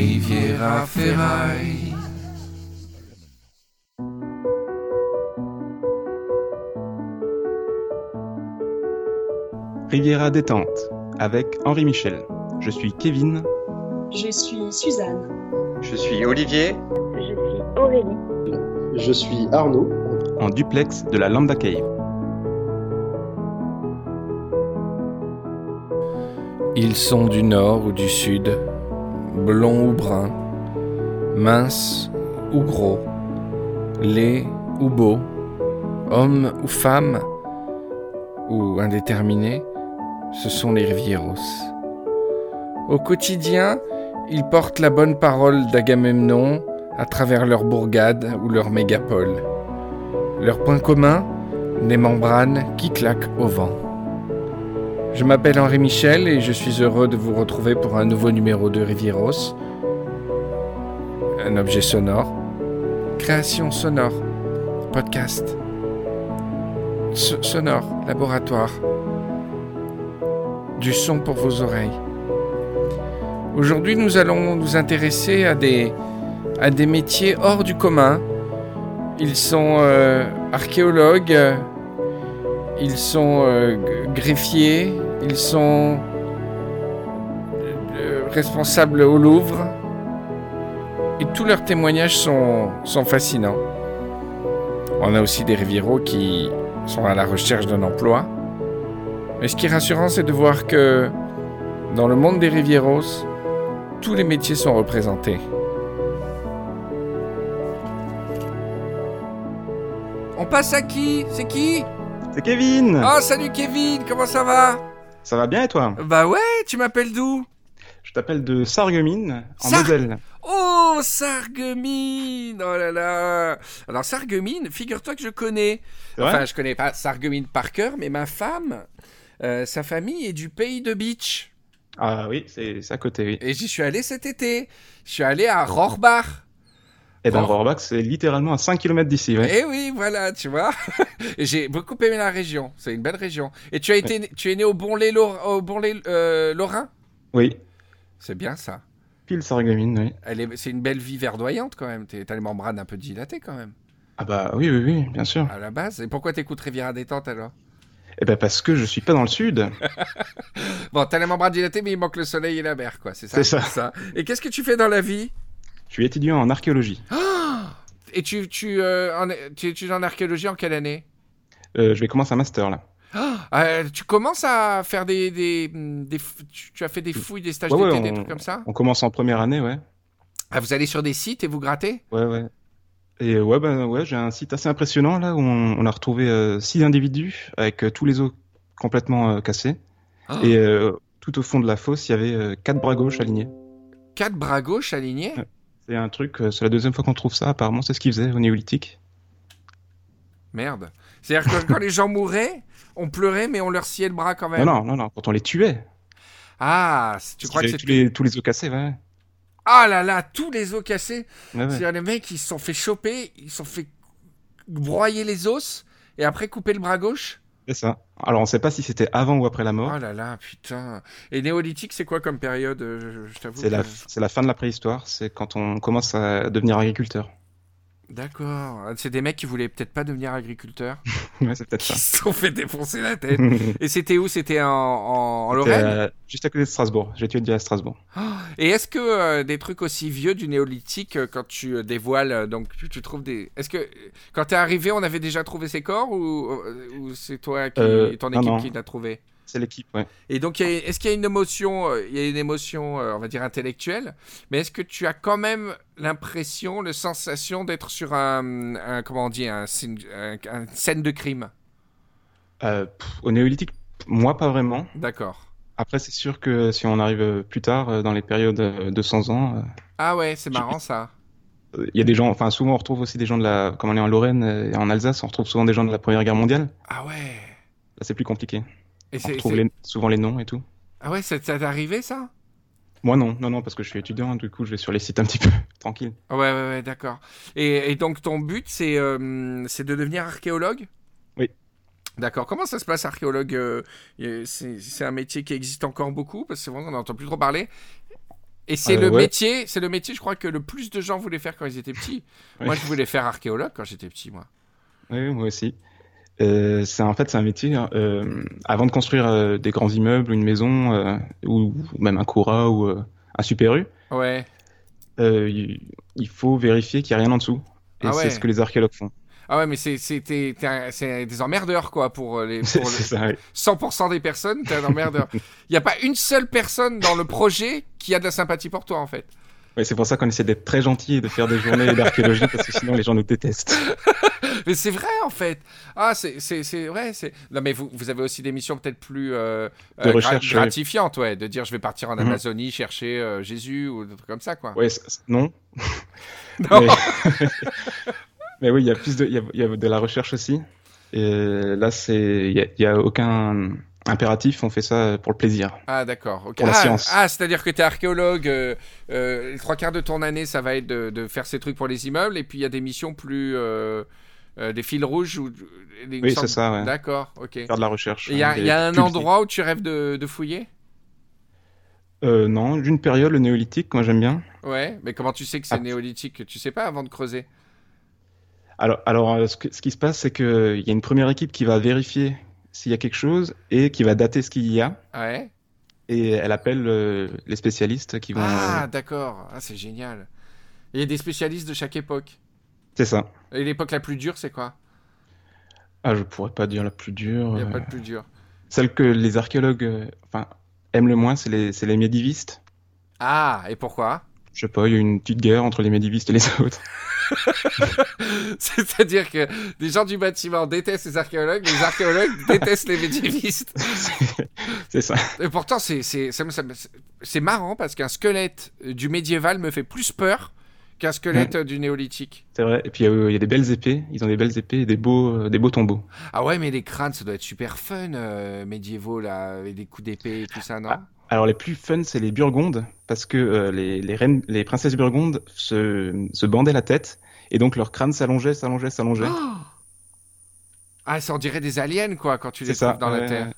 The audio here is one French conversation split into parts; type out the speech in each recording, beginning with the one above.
Riviera Ferraille. Riviera détente avec Henri Michel. Je suis Kevin. Je suis Suzanne. Je suis Olivier. Je suis Aurélie. Je suis Arnaud. En duplex de la Lambda Cave. Ils sont du nord ou du sud, blonds ou bruns, minces ou gros, laids ou beaux, hommes ou femmes, ou indéterminés, ce sont les Rivieros. Au quotidien, ils portent la bonne parole d'Agamemnon à travers leurs bourgades ou leurs mégapoles. Leur point commun Des membranes qui claquent au vent. Je m'appelle Henri Michel et je suis heureux de vous retrouver pour un nouveau numéro de Rivieros. Un objet sonore. Création sonore. Podcast. So- sonore. Laboratoire. Du son pour vos oreilles. Aujourd'hui, nous allons nous intéresser à des, à des métiers hors du commun. Ils sont euh, archéologues, ils sont euh, greffiers, ils sont euh, responsables au Louvre. Et tous leurs témoignages sont, sont fascinants. On a aussi des rivieros qui sont à la recherche d'un emploi. Mais ce qui est rassurant, c'est de voir que dans le monde des rivieros, tous les métiers sont représentés. On passe à qui? C'est qui? C'est Kevin Oh, salut Kevin, comment ça va? Ça va bien et toi? Bah ouais, tu m'appelles d'où? Je t'appelle de Sarreguemines, en Sar- Moselle. Oh, Sarreguemines Oh là là Alors Sarreguemines, figure-toi que je connais. Enfin, je connais pas Sarreguemines par cœur, mais ma femme, euh, sa famille est du pays de Beach. Ah oui, c'est c'est à côté, oui. Et j'y suis allé cet été. Je suis allé à Rohrbach. Et ben, Oh. Rohrbach, c'est littéralement à 5 km d'ici, ouais. Eh oui, voilà, tu vois. Et J'ai beaucoup aimé la région. C'est une belle région. Et tu as été, tu es né au Bonlay, Lor- au Bonlay euh, Lorrain? Oui, C'est bien ça. pile Sarreguemines, oui. Elle est, c'est une belle vie verdoyante quand même. T'as les membranes un peu dilatées quand même Ah bah oui, oui, oui, bien sûr. à la base. Et pourquoi t'écoutes Riviera détente alors? Et ben parce que je suis pas dans le sud. Bon, t'as les membranes dilatées, mais il manque le soleil et la mer, quoi. C'est ça. C'est ça. Et qu'est-ce que tu fais dans la vie? Je suis étudiant en archéologie. Et tu, tu, euh, en, tu étudies en archéologie en quelle année? Euh, je vais commencer un master là. Euh, Tu commences à faire des, des, des f- tu, tu as fait des fouilles, des stages Ouais, ouais, d'été, des on- trucs comme ça? On commence en première année, ouais. Ah, vous allez sur des sites et vous grattez? Ouais, ouais. Et ouais, ben ouais, j'ai un site assez impressionnant là où on, on a retrouvé six individus avec tous les os complètement cassés. Ah. Et tout au fond de la fosse, il y avait quatre bras gauches alignés. Quatre bras gauches alignés? Ouais. C'est un truc, euh, c'est la deuxième fois qu'on trouve ça. Apparemment, c'est ce qu'ils faisaient au néolithique. Merde. C'est-à-dire que quand les gens mouraient, on pleurait, mais on leur sciait le bras quand même. Non, non, non, non. Quand on les tuait, Ah, tu crois que c'est... tous les, tous les os cassés, ouais. Ah là là, tous les os cassés. Ouais, ouais. C'est-à-dire les mecs, ils se sont fait choper, ils se sont fait broyer les os, et après couper le bras gauche C'est ça. Alors, on sait pas si c'était avant ou après la mort. Oh là là, putain. Et néolithique, c'est quoi comme période euh, Je. C'est la, que- la fin de la préhistoire. C'est quand on commence à devenir agriculteur. D'accord. C'est des mecs qui voulaient peut-être pas devenir agriculteurs, ouais, c'est peut-être ça. se sont fait défoncer la tête. Et c'était où? C'était en, en, en C'était, Lorraine? euh, juste à côté de Strasbourg. J'ai étudié à Strasbourg. Et est-ce que euh, des trucs aussi vieux du néolithique, euh, quand tu euh, dévoiles, donc tu, tu trouves des. Est-ce que quand t'es arrivé, on avait déjà trouvé ces corps ou, ou c'est toi qui, ton non, équipe non. qui l'a trouvé? C'est l'équipe, ouais. Et donc, est-ce qu'il y a une émotion, euh, il y a une émotion, euh, on va dire intellectuelle, mais est-ce que tu as quand même l'impression, la sensation d'être sur un, un- comment on dit, un, scène- un- un scène de crime? Euh, pff, au néolithique, moi, pas vraiment. D'accord. Après, c'est sûr que si on arrive plus tard, dans les périodes de 100 ans, Ah ouais, c'est marrant ça. il y a des gens, enfin, souvent on retrouve aussi des gens de la, comme on est en Lorraine et en Alsace, on retrouve souvent des gens de la Première Guerre mondiale. Ah ouais. Là, c'est plus compliqué. Et On retrouve les- souvent les noms et tout. Ah ouais, ça t'est arrivé ça? Moi, non, non, non, parce que je suis étudiant, du coup, je vais sur les sites un petit peu tranquille. Ouais, ouais, ouais, d'accord. Et, et donc ton but, c'est euh, c'est de devenir archéologue? Oui. D'accord. Comment ça se passe, archéologue? Euh, a- C'est c'est un métier qui existe encore beaucoup, parce que c'est vrai qu'on n'entend plus trop parler. Et c'est Euh, le ouais. métier, c'est le métier, je crois que le plus de gens voulaient faire quand ils étaient petits. Ouais. Moi, je voulais faire archéologue quand j'étais petit, moi. Oui, moi aussi. Euh, c'est en fait c'est un métier. hein, euh, avant de construire euh, des grands immeubles, une maison ou même un Cora ou un Super U, Ouais. il, il faut vérifier qu'il n'y a rien en dessous. Et Ah ouais. c'est ce que les archéologues font. Ah ouais, mais c'est des emmerdeurs, quoi, pour les C'est pour le ça. oui. 100% des personnes, t'es un emmerdeur. Il n'y a pas une seule personne dans le projet qui a de la sympathie pour toi, en fait. Ouais, c'est pour ça qu'on essaie d'être très gentil et de faire des journées d'archéologie parce que sinon les gens nous détestent. Mais c'est vrai, en fait. Ah, c'est c'est- c'est vrai. c'est- Non, mais vous, vous avez aussi des missions peut-être plus euh, De euh, recherche, gratifiantes, ouais. De dire, je vais partir en Mhm. Amazonie chercher euh, Jésus ou des trucs comme ça, quoi. Ouais, non. Non. Mais... mais oui, il y a plus de, il y a, y a de la recherche aussi. Et là, c'est, il y a, aucun impératif. On fait ça pour le plaisir. Ah, d'accord. Pour la ah, science. ah, c'est-à-dire que tu es archéologue. euh, euh, les trois quarts de ton année, ça va être de, de faire ces trucs pour les immeubles. Et puis, il y a des missions plus. euh, euh, des fils rouges ou des Oui, sortes- c'est ça, ouais. D'accord, ok. Faire de la recherche. Il y il y a un endroit où tu rêves de, de fouiller? Euh, non, d'une période, le néolithique, moi j'aime bien. Ouais, mais comment tu sais que c'est Ah. néolithique Tu sais pas avant de creuser? Alors, alors euh, ce, que- ce qui se passe, c'est qu'il y a une première équipe qui va vérifier s'il y a quelque chose et qui va dater ce qu'il y a. Ouais. Et elle appelle euh, les spécialistes qui vont. Ah, d'accord. Ah, c'est génial. Et Il y a des spécialistes de chaque époque. C'est ça. Et l'époque la plus dure, c'est quoi? Ah, je pourrais pas dire la plus dure. Il n'y a euh, pas de plus dure. Celle que les archéologues euh, enfin, aiment le moins, c'est les, les médiévistes. Ah, et pourquoi? Je sais pas, il y a eu une petite guerre entre les médiévistes et les autres. C'est-à-dire que des gens du bâtiment détestent les archéologues, les archéologues détestent les médiévistes. c'est ça. Et pourtant, c'est marrant parce qu'un squelette du médiéval me fait plus peur qu'un squelette du néolithique. C'est vrai. Et puis il y, a, il y a des belles épées. Ils ont des belles épées et des beaux, euh, des beaux tombeaux. Ah ouais, mais les crânes, ça doit être super fun, euh, médiévaux, là, avec des coups d'épée et tout ça, non? Ah. Alors les plus fun, c'est les Burgondes, parce que euh, les, les reines, les princesses Burgondes se, se bandaient la tête, et donc leur crâne s'allongeait, s'allongeait, s'allongeait. Oh ah, ça en dirait des aliens, quoi, quand tu les C'est ça, trouves dans la. Terre.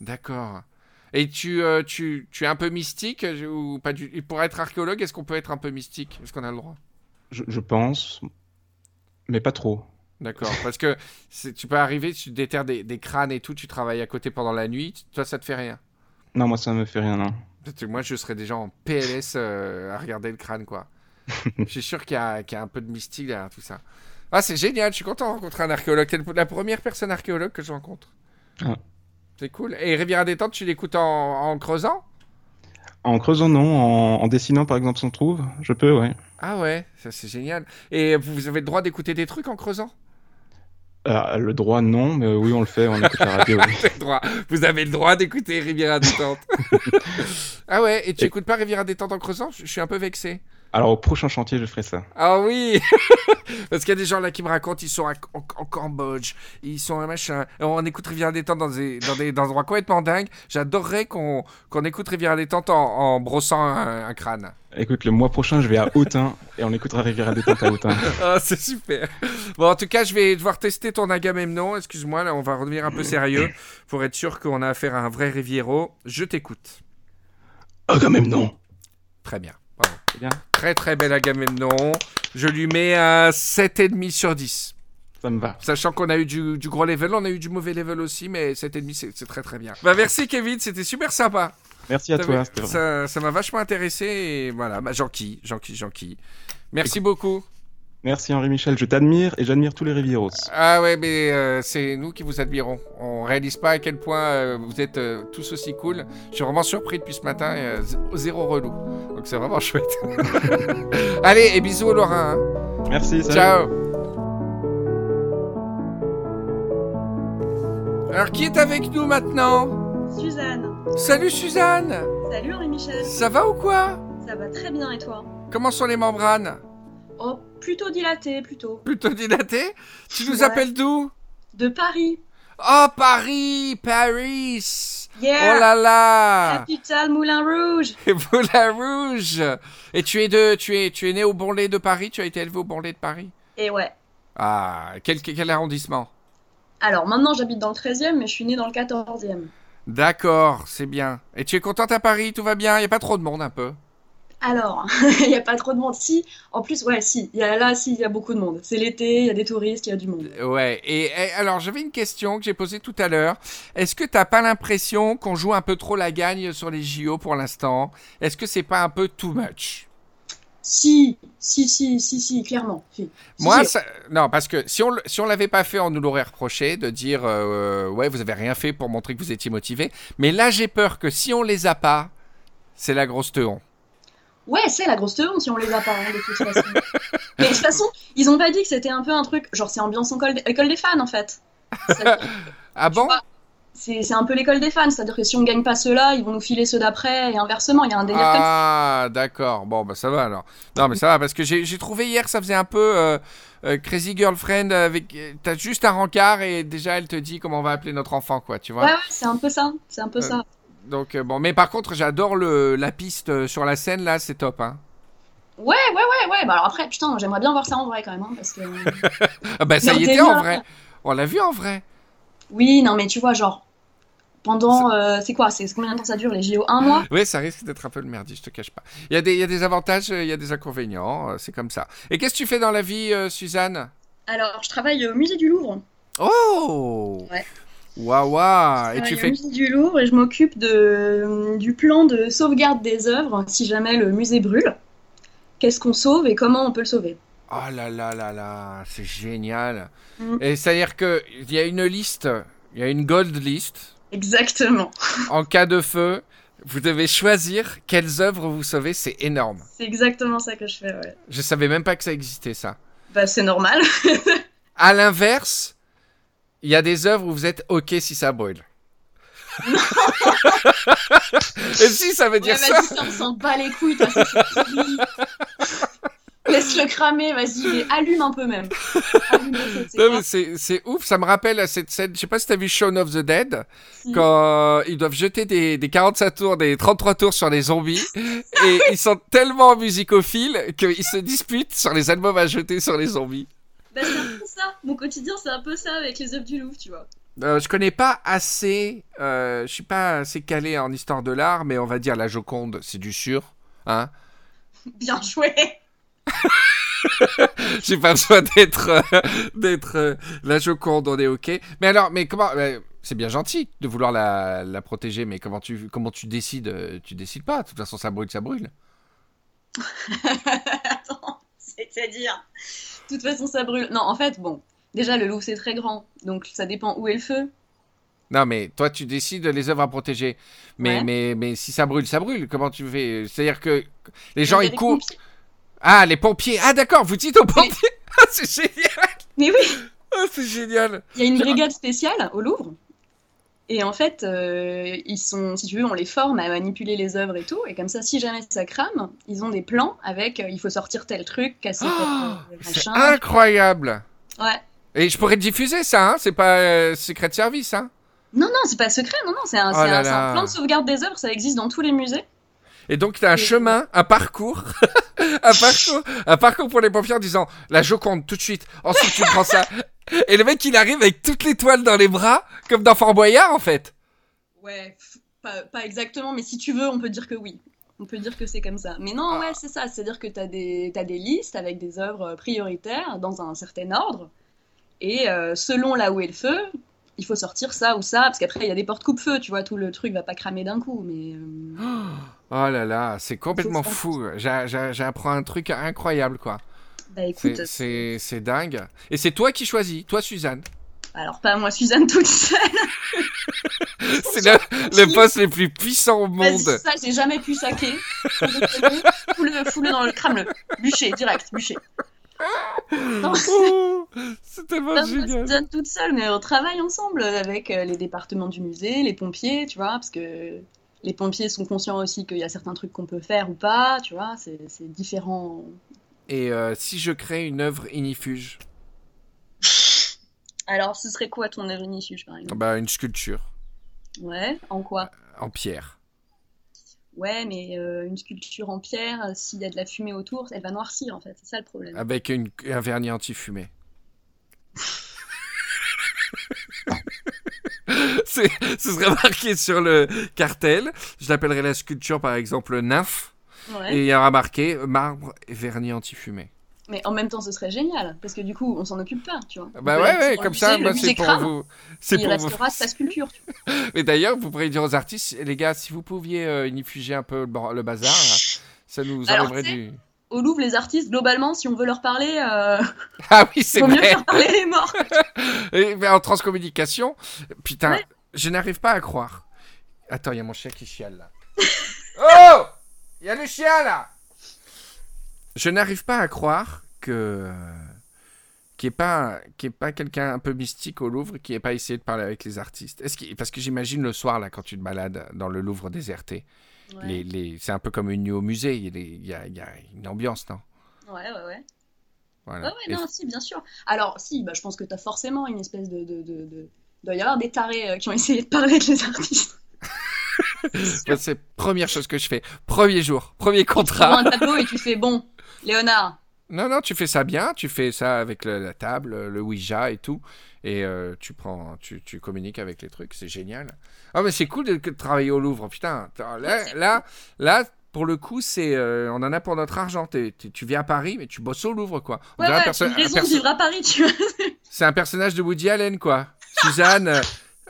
D'accord. Et tu, euh, tu, tu es un peu mystique euh, ou pas du... et Pour être archéologue, est-ce qu'on peut être un peu mystique? Est-ce qu'on a le droit? Je, je pense, mais pas trop. D'accord. Parce que tu peux arriver, tu déterres des, des crânes et tout, tu travailles à côté pendant la nuit, toi, ça te fait rien? Non, moi ça me fait rien, non. Parce que moi, je serais déjà en PLS euh, à regarder le crâne, quoi. je suis sûr qu'il y, y a un peu de mystique derrière tout ça. Ah, c'est génial, je suis content de rencontrer un archéologue. T'es la première personne archéologue que je rencontre. Ah. C'est cool. Et Rivière Détente, tu l'écoutes en, en creusant? En creusant, non. En, en dessinant, par exemple, si on trouve, je peux, ouais. Ah ouais, ça c'est génial. Et vous avez le droit d'écouter des trucs en creusant? Euh, le droit, non, mais oui, on le fait, on écoute la radio. oui. Droit. Vous avez le droit d'écouter Rivière Détente. ah ouais, et tu Et- écoutes pas Rivière Détente en creusant? Je suis un peu vexé. Alors au prochain chantier, je ferai ça. Ah oui Parce qu'il y a des gens là qui me racontent, ils sont à- en, en Cambodge, ils sont un machin. On écoute Rivière Détente dans des, dans des, dans des endroits complètement dingues. J'adorerais qu'on qu'on écoute Rivière Détente en, en brossant un, un crâne. Écoute, le mois prochain, je vais à Autun et on écoutera Rivière à détente à Autun. Ah, c'est super. Bon, en tout cas, je vais devoir tester ton Agamemnon. Excuse-moi, là, on va redevenir un peu sérieux pour être sûr qu'on a affaire à un vrai Riviero. Je t'écoute. Oh, quand même, non. Très bien. Bien. Très très bel Agamemnon. Je lui mets un 7,5 sur 10. Ça me va. Sachant qu'on a eu du, du gros level, on a eu du mauvais level aussi, mais 7,5 c'est c'est très très bien. Bah merci Kevin, c'était super sympa. Merci à toi. ça m'a vachement intéressé et voilà, bah, Jean-Qui, Jean-Qui, Jean-Qui. Merci beaucoup. Merci Henri Michel, je t'admire et j'admire tous les Rivieros. Ah ouais, mais euh, c'est nous qui vous admirons. On réalise pas à quel point euh, vous êtes euh, tous aussi cool. Je suis vraiment surpris depuis ce matin, euh, zéro relou. Donc c'est vraiment chouette. Allez, et bisous au Lorrain. hein. Merci, salut. Ciao. Alors qui est avec nous maintenant? Suzanne. Salut Suzanne Salut Henri-Michel. Ça va ou quoi? Ça va très bien et toi? Comment sont les membranes? Oh, plutôt dilaté, plutôt. Plutôt dilatées Tu nous Ouais. appelles d'où De Paris. Oh Paris Paris Yeah Oh là là Capitale Moulin Rouge. Moulin Rouge Et tu es de tu es tu es né au Bon Lait de Paris Tu as été élevé au Bon Lait de Paris Et ouais. Ah quel quel arrondissement? Alors maintenant j'habite dans le 13e, mais je suis née dans le 14e. D'accord, c'est bien. Et tu es contente à Paris Tout va bien? Il y a pas trop de monde un peu? Alors, il n'y a pas trop de monde. Si, en plus, ouais, si. Y a, là, si, il y a beaucoup de monde. C'est l'été, il y a des touristes, il y a du monde. Ouais, et, et alors j'avais une question que j'ai posée tout à l'heure. Est-ce que t'as pas l'impression qu'on joue un peu trop la gagne sur les JO pour l'instant? Est-ce que c'est pas un peu too much? Si, si, si, si, si, clairement. Si. Moi, si. ça- non, parce que si on si on l'avait pas fait, on nous l'aurait reproché de dire euh, ouais, vous avez rien fait pour montrer que vous étiez motivé. Mais là, j'ai peur que si on les a pas, c'est la grosse teon. Ouais, c'est la grosse teon si on les a pas, hein, de toute façon. Mais de toute façon, ils ont pas dit que c'était un peu un truc, genre c'est ambiance école, école des fans en fait. Ah bon? C'est un peu l'école des fans, c'est-à-dire que si on gagne pas ceux-là, ils vont nous filer ceux d'après, et inversement, il y a un délire comme ça. Ah, d'accord. Bon, bah ça va alors. Non, mais ça va parce que j'ai trouvé hier, ça faisait un peu euh, euh, Crazy Girlfriend avec. T'as juste un rencard et déjà elle te dit comment on va appeler notre enfant, quoi, tu vois. Ouais, ouais, c'est un peu ça, c'est un peu Euh, ça. Donc euh, bon, mais par contre, j'adore le la piste euh, sur la scène là, c'est top, hein. Ouais, ouais, ouais, ouais, bah alors après, putain, j'aimerais bien voir ça en vrai quand même, hein, parce que... Ah bah ça y était en vrai. On l'a vu en vrai. Oui, non, mais tu vois, genre, pendant, euh, c'est quoi, c'est combien de temps ça dure, les JO Un mois? Oui, ça risque d'être un peu le merdier, je te cache pas. Il y a des, il y a des avantages, euh, il y a des inconvénients, euh, c'est comme ça. Et qu'est-ce que tu fais dans la vie, euh, Suzanne? Alors, je travaille au musée du Louvre. Oh Ouais. Waouh. Je Et tu fais du Louvre et je m'occupe de, du plan de sauvegarde des œuvres si jamais le musée brûle. Qu'est-ce qu'on sauve et comment on peut le sauver? Oh là là là là, c'est génial. Mm. Et c'est-à-dire qu'il y a une liste, il y a une gold list. Exactement. En cas de feu, vous devez choisir quelles œuvres vous sauvez, c'est énorme. C'est exactement ça que je fais, ouais. Je savais même pas que ça existait, ça. Bah, c'est normal. À l'inverse, il y a des œuvres où vous êtes OK si ça brûle. Et si ça veut Ouais, dire ça? vas-y, ça, on s'en bat les couilles, toi, fini. Laisse-le cramer, vas-y, allume un peu même. Le mais c'est c'est ouf, ça me rappelle à cette scène. Je sais pas si t'as vu Shaun of the Dead, Si. quand ils doivent jeter des, des 45 tours, des 33 tours sur les zombies, et ils sont tellement musicophiles qu'ils se disputent sur les albums à jeter sur les zombies. Bah, c'est un peu ça. Mon quotidien, c'est un peu ça avec les œuvres du Louvre, tu vois. Euh, je connais pas assez, euh, je suis pas assez calé en histoire de l'art, mais on va dire la Joconde, c'est du sûr. Hein Bien joué. J'ai pas besoin d'être euh, d'être euh, la Joconde, on est ok. Mais alors, mais comment C'est bien gentil de vouloir la, la protéger, mais comment tu comment tu décides euh, Tu décides pas? De toute façon, ça brûle, ça brûle. Attends, c'est-à-dire. De toute façon, ça brûle. Non, en fait, bon. Déjà, le Louvre, c'est très grand. Donc, ça dépend où est le feu. Non, mais toi, tu décides les œuvres à protéger. Mais Ouais. mais mais si ça brûle, ça brûle. Comment tu fais? C'est-à-dire que les gens ils courent. pompiers. Ah, les pompiers. Ah, d'accord. Vous dites aux pompiers. Ah, c'est génial. Mais oui, Ah, c'est génial. il y a une brigade spéciale au Louvre. Et en fait, euh, ils sont, si tu veux, on les forme à manipuler les œuvres et tout. Et comme ça, si jamais ça crame, ils ont des plans avec euh, il faut sortir tel truc, casser Ah, tel C'est machin. incroyable. Ouais. Et je pourrais diffuser ça. Hein c'est pas euh, secret service. Hein Non, non, c'est pas secret, non, non, c'est un, Oh un- un plan de sauvegarde des œuvres, ça existe dans tous les musées. Et donc, tu as un Et- chemin, un parcours, un parcours, un parcours pour les pompiers en disant la Joconde tout de suite. Ensuite, tu prends ça. Et le mec, il arrive avec toutes les toiles dans les bras, comme dans Fort Boyard, en fait. Ouais, pas, pas exactement, mais si tu veux, on peut dire que oui. On peut dire que c'est comme ça. Mais non, Ah. ouais, c'est ça. C'est-à-dire que tu as t'as des listes avec des œuvres prioritaires dans un certain ordre. Et euh, selon là où est le feu, il faut sortir ça ou ça. Parce qu'après, il y a des portes coupe-feu, tu vois. Tout le truc va pas cramer d'un coup. Mais euh, Oh là là, c'est complètement fou. J'a- j'a- J'apprends un truc incroyable, quoi. bah écoute, C'est- dingue. Et c'est toi qui choisis, toi, Suzanne. alors pas moi, Suzanne toute seule. C'est le, le poste le plus puissant au monde. ça, j'ai jamais pu saquer. Fous-le dans le crame-le. Bûcher, direct, bûcher. C'est tellement moi, génial. Toute seule, mais on travaille ensemble avec euh, les départements du musée, les pompiers, tu vois, parce que les pompiers sont conscients aussi qu'il y a certains trucs qu'on peut faire ou pas, tu vois, c'est c'est différent. Et euh, si je crée une œuvre inifuge Alors, ce serait quoi ton œuvre inifuge, par exemple? Bah, Une sculpture Ouais, en quoi? En pierre. Ouais, mais euh, une sculpture en pierre, euh, s'il y a de la fumée autour, elle va noircir, en fait, c'est ça le problème. Avec une, un vernis anti-fumée. Ce serait marqué sur le cartel. Je l'appellerais la sculpture, par exemple, nymphe. Ouais. et il y aura marqué marbre et vernis anti-fumée. Mais en même temps, ce serait génial, parce que du coup, on s'en occupe pas, tu vois. Bah ouais, ouais, comme ça, musée, le c'est pour vous. C'est il pour vous. restera sa sculpture. tu vois. Mais d'ailleurs, vous pourriez dire aux artistes, les gars, si vous pouviez euh, un peu le, bazar, ça nous Alors, enlèverait du. Au Louvre, les artistes, globalement, si on veut leur parler, euh, Ah oui, c'est mieux faire parler les morts. Et, mais en transcommunication, putain, Ouais. je n'arrive pas à croire. Attends, il y a mon chien qui chiale là. oh Il y a le chien là Je n'arrive pas à croire que. Qu'il n'y ait pas, qu'il y ait pas quelqu'un un peu mystique au Louvre qui n'ait pas essayé de parler avec les artistes. Est-ce Parce que j'imagine le soir, là, quand tu te balades dans le Louvre déserté, Ouais, les, les... c'est un peu comme une nuit au musée. Il y a, il y une ambiance, non? Ouais, ouais. ouais. Voilà. Ouais, ouais, Et- non, si, bien sûr. Alors, si, bah, je pense que t'as forcément une espèce de. de, de, de... Il doit y avoir des tarés euh, qui ont essayé de parler avec les artistes. C'est la première chose que je fais. Premier jour, premier Tu prends contrat. un tableau et tu fais bon, Léonard, Non, non, tu fais ça bien, tu fais ça avec le- la table, le Ouija et tout, et euh, tu prends, tu, tu communiques avec les trucs, c'est génial. Ah mais c'est cool de, de travailler au Louvre, putain. Là, là, là, pour le coup, c'est, euh, on en a pour notre argent. T'es- tu viens à Paris, mais tu bosses au Louvre, quoi. On Ouais, ouais, raison de vivre à Paris, tu vois. C'est un personnage de Woody Allen, quoi. Suzanne, euh,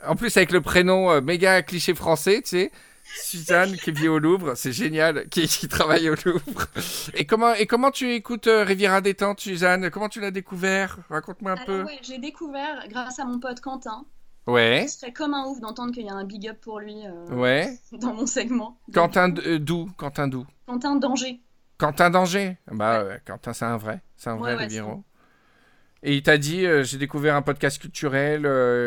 en plus avec le prénom euh, méga cliché français, tu sais. Suzanne qui vit au Louvre, c'est génial, qui, qui travaille au Louvre. Et comment, et comment tu écoutes euh, Riviera Détente, Suzanne? Comment tu l'as découvert? Raconte-moi un Alors, peu. ouais, j'ai découvert, grâce à mon pote Quentin, Ouais, ce serait comme un ouf d'entendre qu'il y a un big up pour lui euh, ouais. dans mon segment. Quentin euh, Doux, Quentin Doux. Quentin Danger. Quentin Danger. Bah ouais, Quentin, c'est un vrai, c'est un vrai Ouais, Riviero. Et il t'a dit, euh, j'ai découvert un podcast culturel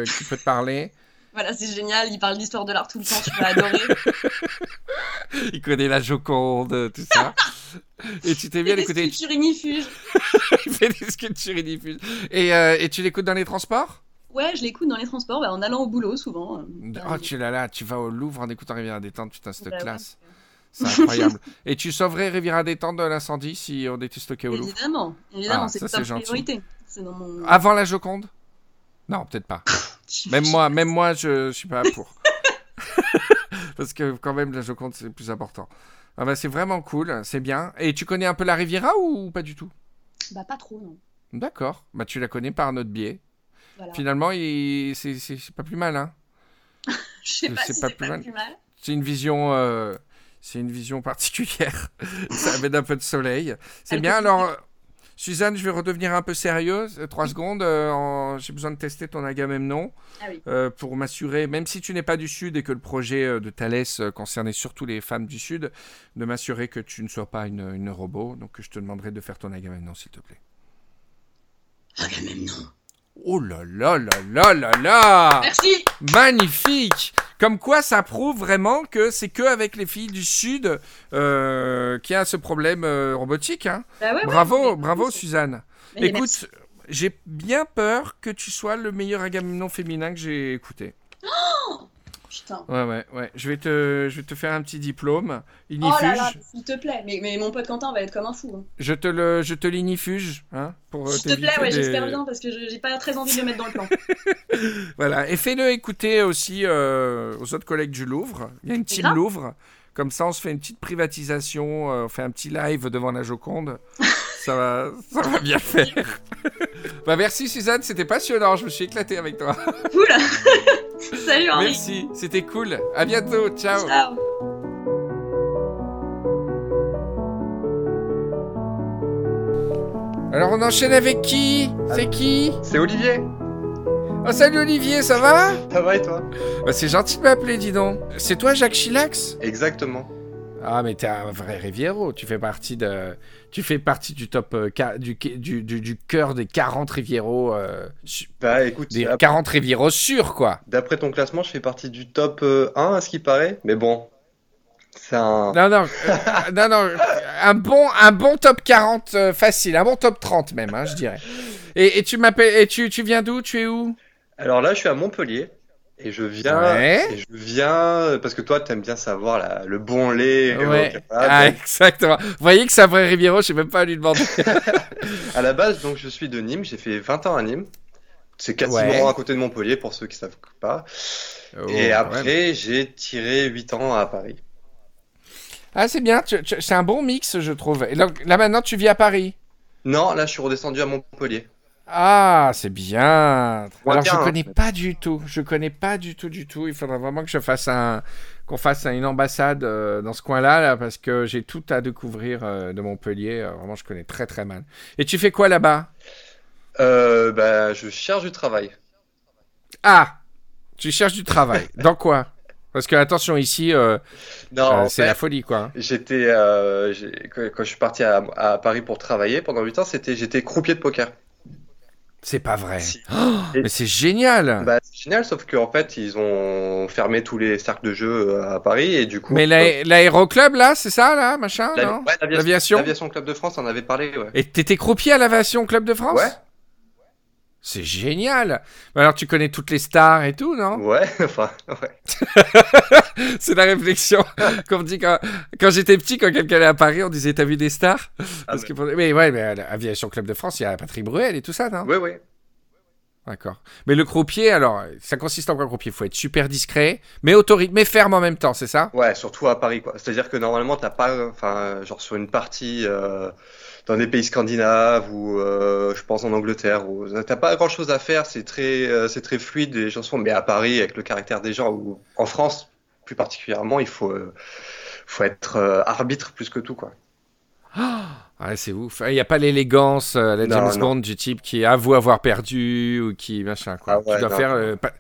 qui peut te parler. Voilà, c'est génial, il parle d'histoire de l'art tout le temps, tu vas adorer. Il connaît la Joconde, tout ça. Et tu t'es bien des écouté. sculptures. Il fait des sculptures il diffuse. Et, euh, et tu l'écoutes dans les transports? Ouais, je l'écoute dans les transports, bah, en allant au boulot souvent. euh. Oh, tu l'as là, tu vas au Louvre en écoutant Riviera Détente, putain, cette Bah ouais. classe. C'est incroyable. et tu sauverais Riviera Détente de l'incendie si on était stocké au Louvre? Évidemment, évidemment, Ah, c'est ta priorité. Mon. Avant la Joconde? Non, peut-être pas. Même moi, même moi, je, je suis pas pour. Parce que quand même, la Joconde, c'est plus important. Ah bah, c'est vraiment cool, c'est bien. Et tu connais un peu la Riviera ou pas du tout? Bah, pas trop, non. D'accord. Bah, tu la connais par notre biais. Voilà. Finalement, il... c'est pas plus mal, hein. Je sais pas c'est si pas c'est plus pas mal. plus mal. C'est une vision, euh, c'est une vision particulière. Ça amène un peu de soleil. C'est bien. Alors, Suzanne, je vais redevenir un peu sérieuse. Euh, Trois secondes. euh, en- J'ai besoin de tester ton Agamemnon Ah oui. euh, pour m'assurer, même si tu n'es pas du Sud et que le projet de Thalès concernait surtout les femmes du Sud, de m'assurer que tu ne sois pas une, une robot. Donc, je te demanderai de faire ton Agamemnon, s'il te plaît. Agamemnon. Oh là là là là là là Merci. Magnifique Comme quoi, ça prouve vraiment que c'est que avec les filles du Sud euh, qu'il y a ce problème euh, robotique. Hein. Bah ouais, bravo, bravo Suzanne. mais Écoute, j'ai bien peur que tu sois le meilleur Agamemnon féminin que j'ai écouté. Putain. Ouais, ouais, ouais. Je vais te, je vais te faire un petit diplôme. Oh Ignifuge. là là, s'il te plaît. Mais, mais mon pote Quentin va être comme un fou. hein. Je te le, je te l'ignifuge, hein, pour euh, S'il te plaît, ouais, des- j'espère bien parce que je- j'ai pas très envie de le mettre dans le plan. Voilà, et fais-le écouter aussi euh, aux autres collègues du Louvre. Il y a une team. Louvre. Comme ça, on se fait une petite privatisation, euh, on fait un petit live devant la Joconde. ça, va, ça va bien faire. bah, merci Suzanne, c'était passionnant. Je me suis éclaté avec toi. Cool. Salut Henri. Merci, c'était cool. À bientôt. Ciao. Ciao. Alors, on enchaîne avec qui? C'est qui? C'est Olivier Oh, salut Olivier, ça va? Ça va et toi? Bah, C'est gentil de m'appeler, dis donc. C'est toi, Jacques Chilax Exactement. Ah, mais t'es un vrai Riviero. Tu fais partie de, tu fais partie du top, euh, du, du, du, du cœur des 40 Riviero, euh, su- Bah écoute, des ap- 40 Riviero sûrs, quoi. d'après ton classement, je fais partie du top euh, 1 à ce qui paraît. Mais bon, c'est un... Non, non, euh, non, non, un bon, un bon top 40 euh, facile, un bon top 30 même, hein, je dirais. Et, et tu m'appelles, et tu, tu viens d'où? Tu es où? Alors là, je suis à Montpellier. Et je viens, Ouais. et je viens, parce que toi, t'aimes bien savoir la- le bon lait. euh, Ouais. Ah, exactement. Vous voyez que c'est un vrai Riviero, je sais même pas à lui demander. à la base, donc, je suis de Nîmes. J'ai fait 20 ans à Nîmes. C'est quasiment Ouais. à côté de Montpellier, pour ceux qui savent pas. Oh, et après, j'ai tiré 8 ans à Paris. Ah, c'est bien. tu- tu- c'est un bon mix, je trouve. Et donc, là, maintenant, tu vis à Paris? Non, là, je suis redescendu à Montpellier. Ah, c'est bien. Alors, je bien, connais hein. pas du tout. Je connais pas du tout, du tout. Il faudrait vraiment que je fasse un, qu'on fasse une ambassade euh, dans ce coin-là, là, parce que j'ai tout à découvrir euh, de Montpellier. Euh, vraiment, je connais très, très mal. Et tu fais quoi là-bas? Bah, je cherche du travail. Ah, tu cherches du travail. Dans quoi? Parce que attention, ici, euh, euh, c'est la folie, quoi. j'étais, euh, quand quand je suis parti à, à Paris pour travailler pendant 8 ans, c'était, j'étais croupier de poker. C'est pas vrai. Si. Oh, mais c'est génial. Bah, c'est génial, sauf qu'en fait, ils ont fermé tous les cercles de jeu euh, à Paris et du coup. mais euh, l'aé- l'aéroclub, là, c'est ça, là, machin, ouais, l'aviation, L'aviation Club de France en avait parlé, ouais. Et t'étais croupier à l'Aviation Club de France? Ouais. C'est génial. Alors tu connais toutes les stars et tout, non? Ouais, enfin, ouais. C'est la réflexion qu'on me dit quand, quand j'étais petit, quand quelqu'un allait à Paris, on disait t'as vu des stars? Parce mais- que pour- Mais ouais, mais à l'Aviation Club de France, il y a Patrick Bruel et tout ça, non? Ouais, ouais. D'accord. Mais le croupier, alors, ça consiste en quoi le croupier Il faut être super discret, mais autorité, mais ferme en même temps, c'est ça? Ouais, surtout à Paris, quoi. C'est-à-dire que normalement, t'as pas, enfin, genre sur une partie euh, dans des pays scandinaves ou, euh, je pense en Angleterre, où t'as pas grand-chose à faire. C'est très, euh, c'est très fluide les chansons. Mais à Paris, avec le caractère des gens, ou en France plus particulièrement, il faut, euh, faut être arbitre plus que tout, quoi. Ouais, c'est ouf. Il n'y a pas l'élégance, euh, la James. Bond du type qui avoue avoir perdu ou qui machin quoi. Ah ouais, tu dois non. faire. euh, pa-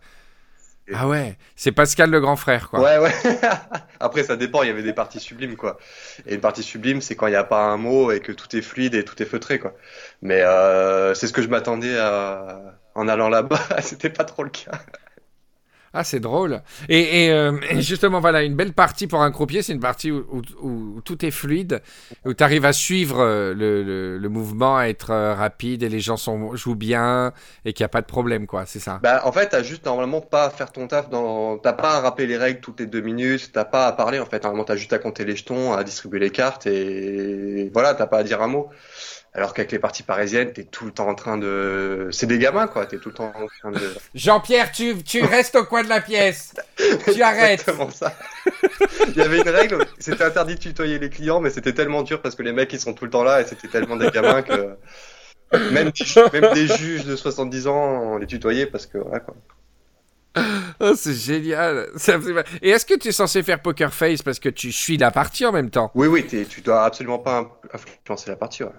Ah ouais, c'est Pascal le grand frère quoi. Ouais, ouais. Après, ça dépend. Il y avait des parties sublimes, quoi. Et une partie sublime, c'est quand il n'y a pas un mot et que tout est fluide et tout est feutré, quoi. Mais euh, c'est ce que je m'attendais à... en allant là-bas. C'était pas trop le cas. Ah, c'est drôle. Et, et, euh, et justement, voilà, une belle partie pour un croupier, c'est une partie où, tout est fluide, où tu arrives à suivre euh, le, le- le mouvement, à être euh, rapide et les gens sont, jouent bien et qu'il n'y a pas de problème, quoi, c'est ça? Bah, en fait, t'as juste normalement pas à faire ton taf dans, t'as pas à rappeler les règles toutes les deux minutes, t'as pas à parler, en fait. Normalement, t'as juste à compter les jetons, à distribuer les cartes et voilà, t'as pas à dire un mot. Alors qu'avec les parties parisiennes, t'es tout le temps en train de, c'est des gamins, quoi. T'es tout le temps en train de, Jean-Pierre, tu, tu restes au coin de la pièce. Tu arrêtes. Exactement ça. Il y avait une règle, c'était interdit de tutoyer les clients, mais c'était tellement dur parce que les mecs ils sont tout le temps là et c'était tellement des gamins que même des, même des juges de 70 ans on les tutoyait parce que voilà quoi. Oh, c'est génial. Et est-ce que tu es censé faire poker face parce que tu suis la partie en même temps? Oui oui, tu dois absolument pas influencer la partie. Ouais.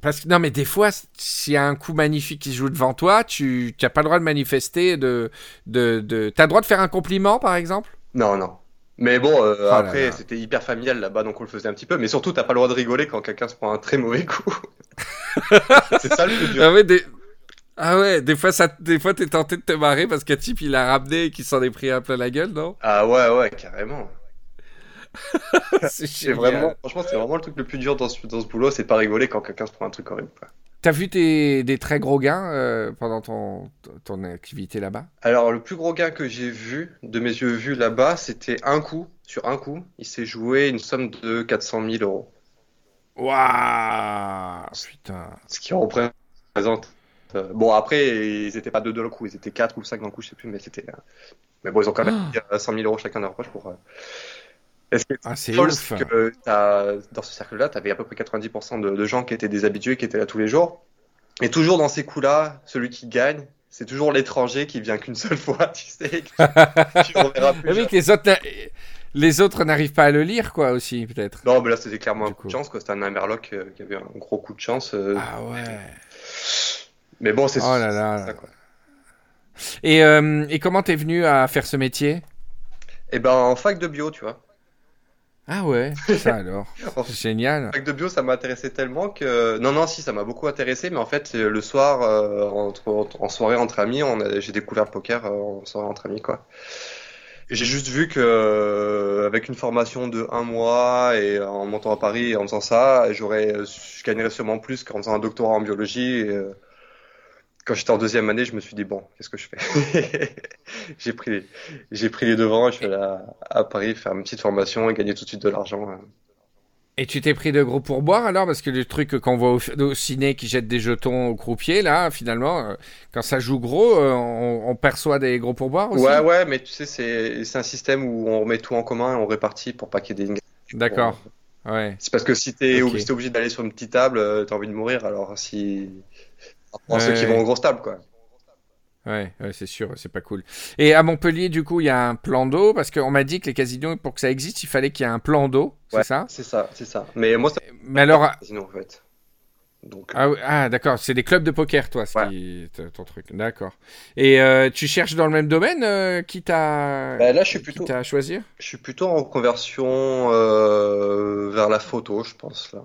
Parce que non, mais des fois, s'il y a un coup magnifique qui se joue devant toi, tu n'as pas le droit de manifester. De, de, de... T'as le droit de faire un compliment, par exemple? Non non. Mais bon, euh, Oh après c'était hyper familial là-bas donc on le faisait un petit peu. Mais surtout t'as pas le droit de rigoler quand quelqu'un se prend un très mauvais coup. C'est ça le plus dur. Ah ouais, des... Ah ouais, des fois, ça... des fois, t'es tenté de te marrer parce qu'un type, il l'a ramené et qu'il s'en est pris un plein la gueule, non? Ah ouais ouais carrément. C'est vraiment, franchement c'est vraiment le truc le plus dur dans ce, dans ce boulot, c'est de pas rigoler quand quelqu'un se prend un truc horrible. quoi. T'as vu tes... des très gros gains euh, pendant ton... ton activité là-bas? Alors, le plus gros gain que j'ai vu, de mes yeux vus là-bas, c'était un coup, sur un coup, il s'est joué une somme de 400 000 euros. Waouh Putain. Ce qui représente. euh, bon, après, ils étaient pas deux de le coup, ils étaient quatre ou cinq d'un coup, je sais plus, mais c'était. euh, Mais bon, ils ont quand même euh, 100 000 euros chacun dans leur poche pour. Et ce qui est Ah, c'est drôle, ouf. c'est que t'as- dans ce cercle-là, tu avais à peu près 90% de, de gens qui étaient des habitués, qui étaient là tous les jours. Et toujours dans ces coups-là, celui qui gagne, c'est toujours l'étranger qui vient qu'une seule fois, tu sais. que tu, tu reverras plus Ah oui, que les autres, n'a- les autres n'arrivent pas à le lire, quoi, aussi, peut-être. Non, mais là, c'était clairement Du un coup coup. de chance, quoi. C'était un Amerloc euh, qui avait un gros coup de chance. euh. Ah ouais. Mais bon, c'est Oh là là. ça, quoi. Et, euh, et comment t'es venu à faire ce métier? Et ben, en fac de bio, tu vois. Ah ouais, ça alors. C'est génial. fac de bio, ça m'a intéressé tellement que. Non, non, si, ça m'a beaucoup intéressé, mais en fait, le soir, euh, entre, en soirée entre amis, on a- j'ai découvert le poker euh, en soirée entre amis, quoi. J'ai juste vu que euh, avec une formation de un mois et en montant à Paris et en faisant ça, j'aurais, je gagnerais sûrement plus qu'en faisant un doctorat en biologie. Et, euh, quand j'étais en deuxième année, je me suis dit bon, qu'est-ce que je fais? J'ai pris, j'ai pris les devants. et Je suis allé à, à Paris faire une petite formation et gagner tout de suite de l'argent. euh. Et tu t'es pris de gros pourboires alors? Parce que le truc qu'on voit au, au ciné qui jette des jetons au croupier, là, finalement, euh, quand ça joue gros, euh, on, on perçoit des gros pourboires aussi? Ouais, ouais, mais tu sais, c'est, un système où on remet tout en commun et on répartit pour pas qu'il y ait des D'accord. Ouais. C'est parce que si t'es Ok. ob- si t'es obligé d'aller sur une petite table, euh, t'as envie de mourir. Alors si. Ceux Ouais. qui vont en grosse table, quoi. Ouais, ouais, c'est sûr, c'est pas cool. Et à Montpellier, du coup, il y a un plan d'eau parce qu'on m'a dit que les casinos, pour que ça existe, il fallait qu'il y ait un plan d'eau, c'est ça? C'est ça, c'est ça. Mais moi, c'est Mais alors, sinon en fait. Donc, ah, oui, ah, d'accord, c'est des clubs de poker, toi, ce qui- ton truc. D'accord. Et euh, tu cherches dans le même domaine euh, qui t'a Bah, là, je suis qui plutôt- à choisir? je suis plutôt en conversion euh, vers la photo, je pense là.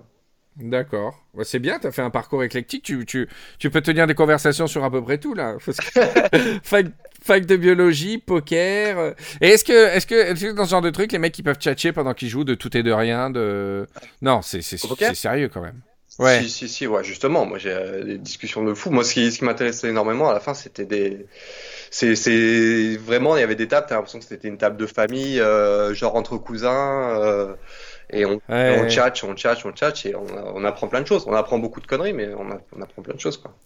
D'accord. C'est bien, tu as fait un parcours éclectique. Tu, tu, tu peux tenir des conversations sur à peu près tout, là. Parce que- fac, fac de biologie, poker. euh. Et est-ce que, est-ce que, est-ce que dans ce genre de truc, les mecs, ils peuvent tchatcher pendant qu'ils jouent de tout et de rien de... Non, c'est, sérieux quand même. Ouais. Si, si, si, ouais, justement, moi j'ai euh, des discussions de fou. Moi, ce qui, ce qui m'intéressait énormément à la fin, c'était des. C'est, c'est vraiment, il y avait des tables, t'as l'impression que c'était une table de famille, euh, genre entre cousins, euh, et on, Ouais. on tchatche, on tchatche, on tchatche, et on, on apprend plein de choses. On apprend beaucoup de conneries, mais on, a- on apprend plein de choses, quoi.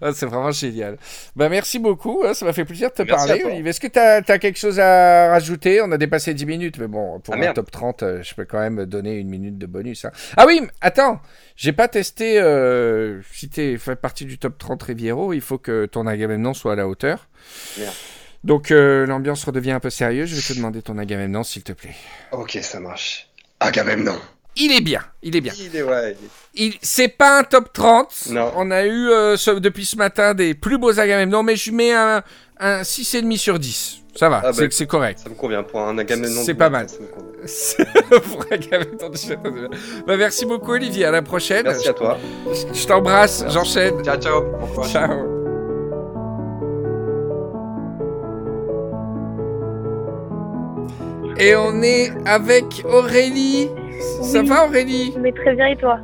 Ah, c'est vraiment génial. Bah, merci beaucoup. hein, ça m'a fait plaisir de te Merci parler. Olivier. Est-ce que tu as, quelque chose à rajouter? On a dépassé 10 minutes, mais bon, pour Ah, un merde. top 30, euh, je peux quand même donner une minute de bonus. hein. Ah oui, attends, j'ai pas testé. euh, si tu fais partie du top 30 Riviero, il faut que ton Agamemnon soit à la hauteur. Merde. Donc euh, l'ambiance redevient un peu sérieuse. Je vais te demander ton Agamemnon, s'il te plaît. Ok, ça marche. Agamemnon. Il est bien, il est bien. Il est, ouais, il est- Il, c'est pas un top 30. Non. On a eu euh, ce- depuis ce matin des plus beaux Agamemnon, mais je mets un, un 6,5 sur 10. Ça va, Ah, c'est, bah, c'est correct. Ça me convient pour un Agamemnon. C'est pas mal. ça me convient. C'est pour Agamemnon de Château de. Bah, merci beaucoup Olivier, à la prochaine. Merci à toi. Je, je t'embrasse, j'enchaîne. Ciao, ciao. Ciao. Et on est avec Aurélie. Ça va Aurélie? Mais très bien, et toi?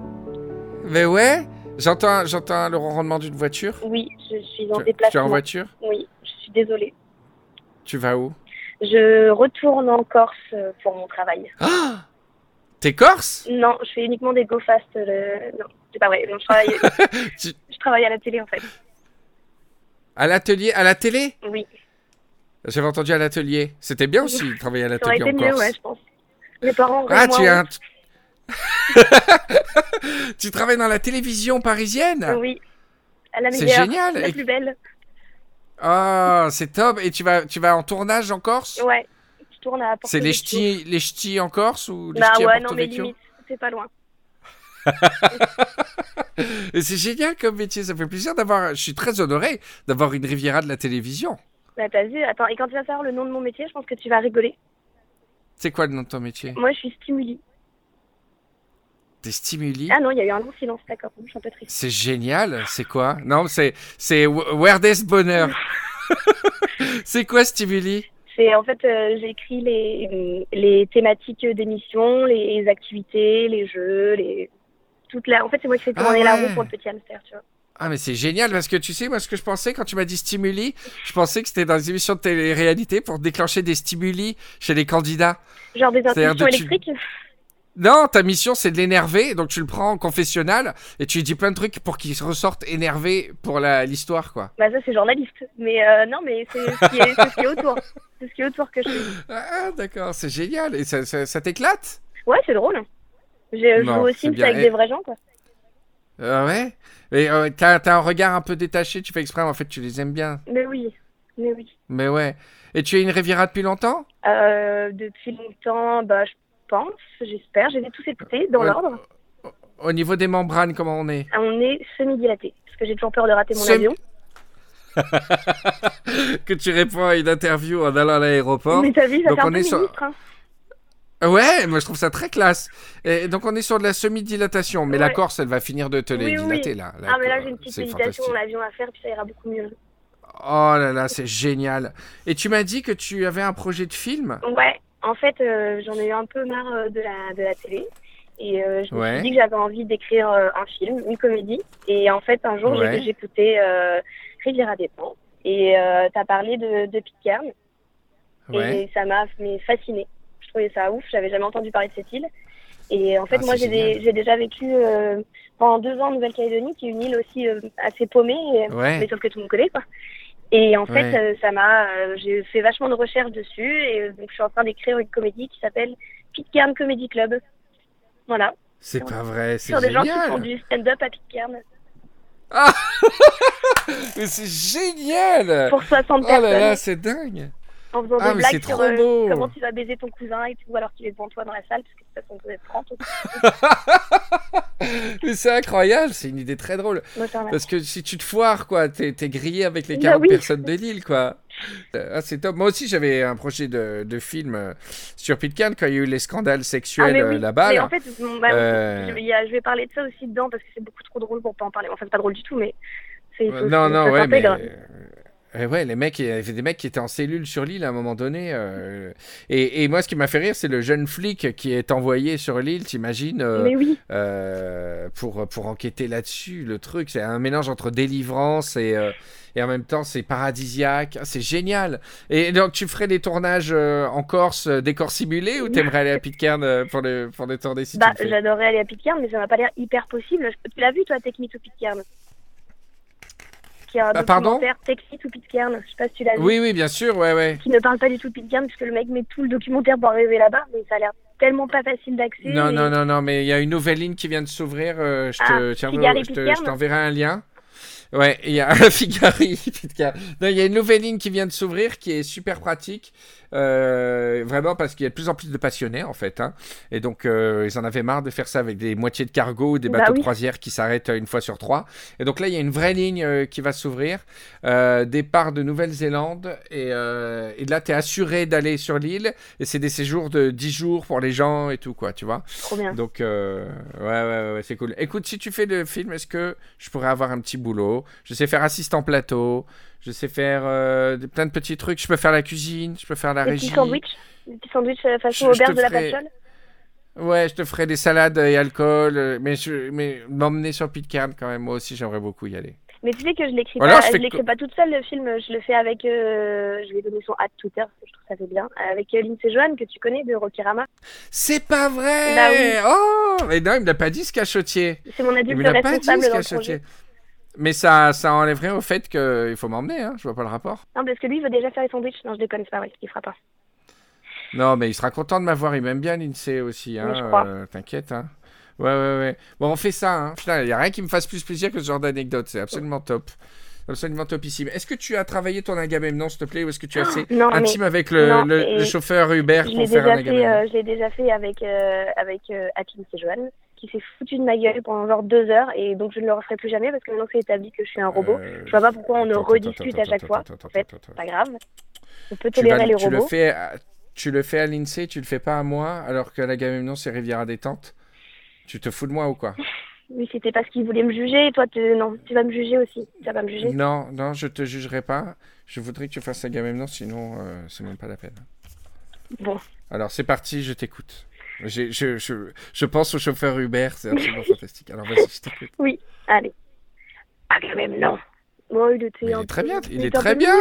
Mais ouais. J'entends, j'entends le ronronnement d'une voiture. Oui, je suis en Tu, tu es déplacement. en voiture? Oui, je suis désolée. Tu vas où? Je retourne en Corse euh, pour mon travail. Ah T'es corse? Non, je fais uniquement des go fast. euh, Non, c'est pas vrai. Non, je, travaille... Tu- je travaille à la télé en fait. À l'atelier, à la télé? Oui, J'avais entendu à l'atelier. C'était bien aussi de travailler à l'atelier en mieux, Corse. ouais, je pense. Mes parents Ah, tu es un... tu travailles dans la télévision parisienne? Oui, à la C'est génial. la plus belle. Ah, c'est top. Et tu vas, tu vas en tournage en Corse? Ouais, je tourne à C'est les ch'tis, les ch'tis en Corse ou les Bah à ouais, non mais limite, c'est pas loin. Et c'est génial comme métier. Ça fait plaisir d'avoir. Je suis très honoré d'avoir une Riviera de la télévision. Bah t'as vu, attends, et quand tu vas savoir le nom de mon métier, je pense que tu vas rigoler. C'est quoi le nom de ton métier? Moi, je suis stimuli. Des stimuli? Ah non, il y a eu un long silence, d'accord, je suis un peu triste. C'est génial. C'est quoi? Non, c'est c'est Weirdest Bonheur. c'est quoi stimuli? C'est en fait, euh, j'écris les, les thématiques d'émissions, les activités, les jeux, les toute la. En fait, c'est moi qui fais Ah tourner la ouais. roue pour le petit hamster, tu vois. Ah mais c'est génial parce que tu sais moi ce que je pensais quand tu m'as dit stimuli, je pensais que c'était dans les émissions de télé-réalité pour déclencher des stimuli chez les candidats. Genre des tu- électriques. Non, ta mission c'est de l'énerver, donc tu le prends en confessionnal et tu lui dis plein de trucs pour qu'il ressorte énervé pour la- l'histoire quoi. Bah ça, c'est journaliste. Mais euh, non, mais c'est ce qui est, c'est ce qui est autour. C'est ce qui est autour que je fais. Ah d'accord, c'est génial et ça, ça, ça t'éclate? Ouais, c'est drôle. Je joue aussi avec Et- des vrais gens, quoi. Euh, Ouais? Et euh, t'as t'as un regard un peu détaché, tu fais exprès, en fait tu les aimes bien. Mais oui, mais oui. Mais ouais. Et tu es une Riviera depuis longtemps? Euh, depuis longtemps, bah je pense, j'espère. J'ai tous écoutés dans Ouais. l'ordre. Au niveau des membranes, comment on est? Ah, On est semi-dilaté. Parce que j'ai toujours peur de rater mon Semi- avion. Que tu réponds à une interview en allant à l'aéroport. Mais t'as vu, ça Donc fait un on peu est sur- ministre. Hein. Ouais, moi je trouve ça très classe. Et donc on est sur de la semi-dilatation, mais la. Corse, elle va finir de te les oui. dilater là. Ah, mais là, j'ai une petite fantastique. l'avion à faire, puis ça ira beaucoup mieux. Oh là là, c'est génial. Et tu m'as dit que tu avais un projet de film? Ouais, en fait, euh, j'en ai eu un peu marre euh, de la, de la télé. Et euh, je me Ouais. suis dit que j'avais envie d'écrire euh, un film, une comédie. Et en fait, un jour, Ouais. euh, Riviera des Pans. Et euh, t'as parlé de, de Pitcairn. Ouais. Et ça m'a fascinée. Je trouvais ça ouf. J'avais jamais entendu parler de cette île. Et en fait, Ah, moi, j'ai génial. déjà vécu euh, pendant deux ans en Nouvelle-Calédonie, qui est une île aussi euh, assez paumée, Ouais. mais sauf que tout le monde connaît, quoi. Et en fait, Ouais. euh, ça m'a, j'ai fait vachement de recherches dessus, et donc je suis en train d'écrire une comédie qui s'appelle Pitcairn Comedy Club. Voilà. C'est pas vrai, c'est Sur des gens qui font génial. du stand-up à Pitcairn. Mais c'est génial. Pour 60 Oh là personnes. là, c'est dingue. En faisant Ah, des blagues sur euh, beau. comment tu vas baiser ton cousin et tout, alors qu'il est devant toi dans la salle, parce que de toute façon, vous êtes 30. Mais c'est incroyable, c'est une idée très drôle. Moi, Parce que si tu te foires, quoi, t'es t'es grillé avec les Bah 40 oui. personnes de l'île, quoi. Euh, Ah, c'est top. Moi aussi, j'avais un projet de, de film euh, sur Pitcairn quand il y a eu les scandales sexuels Ah, mais euh, oui. là-bas. Là. en fait, bon, bah, Euh. je, vais parler de ça aussi dedans parce que c'est beaucoup trop drôle pour pas en parler. Enfin, c'est pas drôle du tout, mais c'est. non, non, ouais, mais. S'intègre. euh, ouais, les mecs, il y avait des mecs qui étaient en cellule sur l'île à un moment donné. euh, et, et moi, ce qui m'a fait rire, c'est le jeune flic qui est envoyé sur l'île, t'imagines, euh, Mais oui, euh, pour, pour enquêter là-dessus. Le truc, c'est un mélange entre délivrance et, et en même temps, c'est paradisiaque. Ah, c'est génial. Et donc, tu ferais des tournages en Corse, décors simulés, ou t'aimerais aller à Pitcairn pour, le, pour les tourner si bah, j'adorerais aller à Pitcairn, mais ça m'a pas l'air hyper possible. Tu l'as vu, toi, Me to Pitcairn? Qui est un Ah, pardon documentaire to Pitcairn. Je sais pas si tu l'as vu. Oui, oui, bien sûr, ouais, ouais. Qui ne parle pas du tout de Pitcairn, puisque le mec met tout le documentaire pour arriver là-bas, mais ça a l'air tellement pas facile d'accès. Non, et- non, non, non, mais il y a une nouvelle ligne qui vient de s'ouvrir. euh, je Ah, te- t'enverrai un lien. Ouais, il y a un Figari. Non, il y a une nouvelle ligne qui vient de s'ouvrir qui est super pratique. euh, vraiment parce qu'il y a de plus en plus de passionnés en fait. hein. Et donc euh, ils en avaient marre de faire ça avec des moitiés de cargo ou des Bah bateaux oui. de croisière qui s'arrêtent euh, une fois sur trois. Et donc là il y a une vraie ligne euh, qui va s'ouvrir. Départ de Nouvelle-Zélande. Et, et là tu es assuré d'aller sur l'île. Et c'est des séjours de 10 jours pour les gens et tout quoi, tu vois. Trop bien. Donc, ouais, ouais, ouais, c'est cool. Écoute, si tu fais le film, est-ce que je pourrais avoir un petit boulot? Je sais faire assistant plateau, je sais faire euh, plein de petits trucs. Je peux faire la cuisine, je peux faire la Des régie. petits sandwichs Des petits sandwichs euh, façon auberge de la Patchole Ouais, je te ferai des salades et alcool. euh, Mais, je, mais m'emmener sur Pitcairn quand même, moi aussi, j'aimerais beaucoup y aller. Mais tu sais que je l'écris Ou alors, pas, je je, l'écris pas toute seule le film, je le fais avec, euh, je vais donner son ad Twitter, je trouve ça fait bien, avec Lindsay Joanne que tu connais de Rokirama. C'est pas vrai Bah oui. Oh Mais non, il me l'a pas dit ce cachotier. C'est mon Il adulte me l'a pas dit ce cachotier. Mais ça, ça enlèverait au fait qu'il faut m'emmener, hein. je vois pas le rapport. Non, parce que lui il veut déjà faire les sandwichs. Non, je déconne, c'est pas vrai, il fera pas. Non, mais il sera content de m'avoir. Il m'aime bien l'INSEE aussi. Hein. Euh, T'inquiète. Hein. Ouais, ouais, ouais. Bon, on fait ça. Hein. Putain, il n'y a rien qui me fasse plus plaisir que ce genre d'anecdote. C'est absolument top. Absolument topissime. Est-ce que tu as travaillé ton Agamemnon, s'il te plaît, ou est-ce que tu es assez Non, mais intime avec le, non, le- et le chauffeur Uber je l'ai pour faire un déjà fait, Agamemnon euh, je l'ai déjà fait avec euh, avec euh, Happy Lindsay Joanne, qui s'est foutu de ma gueule pendant genre deux heures, et donc je ne le referai plus jamais parce que maintenant c'est établi que je suis un robot, Euh, je vois pas pourquoi on ne rediscute à chaque fois. En fait, pas grave. On peut tolérer les tu le robots. tu le fais à l'INSEE, tu le fais pas à moi, alors que l'Agamemnon, c'est Riviera détente. Tu te fous de moi ou quoi? Oui, c'était parce qu'il voulait me juger, et toi, tu... non, tu vas me juger aussi. Tu vas pas me juger. Non, non, je te jugerai pas. Je voudrais que tu fasses Agamemnon, sinon euh, c'est même pas la peine. Bon, Alors c'est parti, je t'écoute. Je, je, je pense au chauffeur Uber, c'est absolument fantastique. Alors vas-y, je t'écoute. allez. Agamemnon. Bon, il était il est très bien, il est très bien.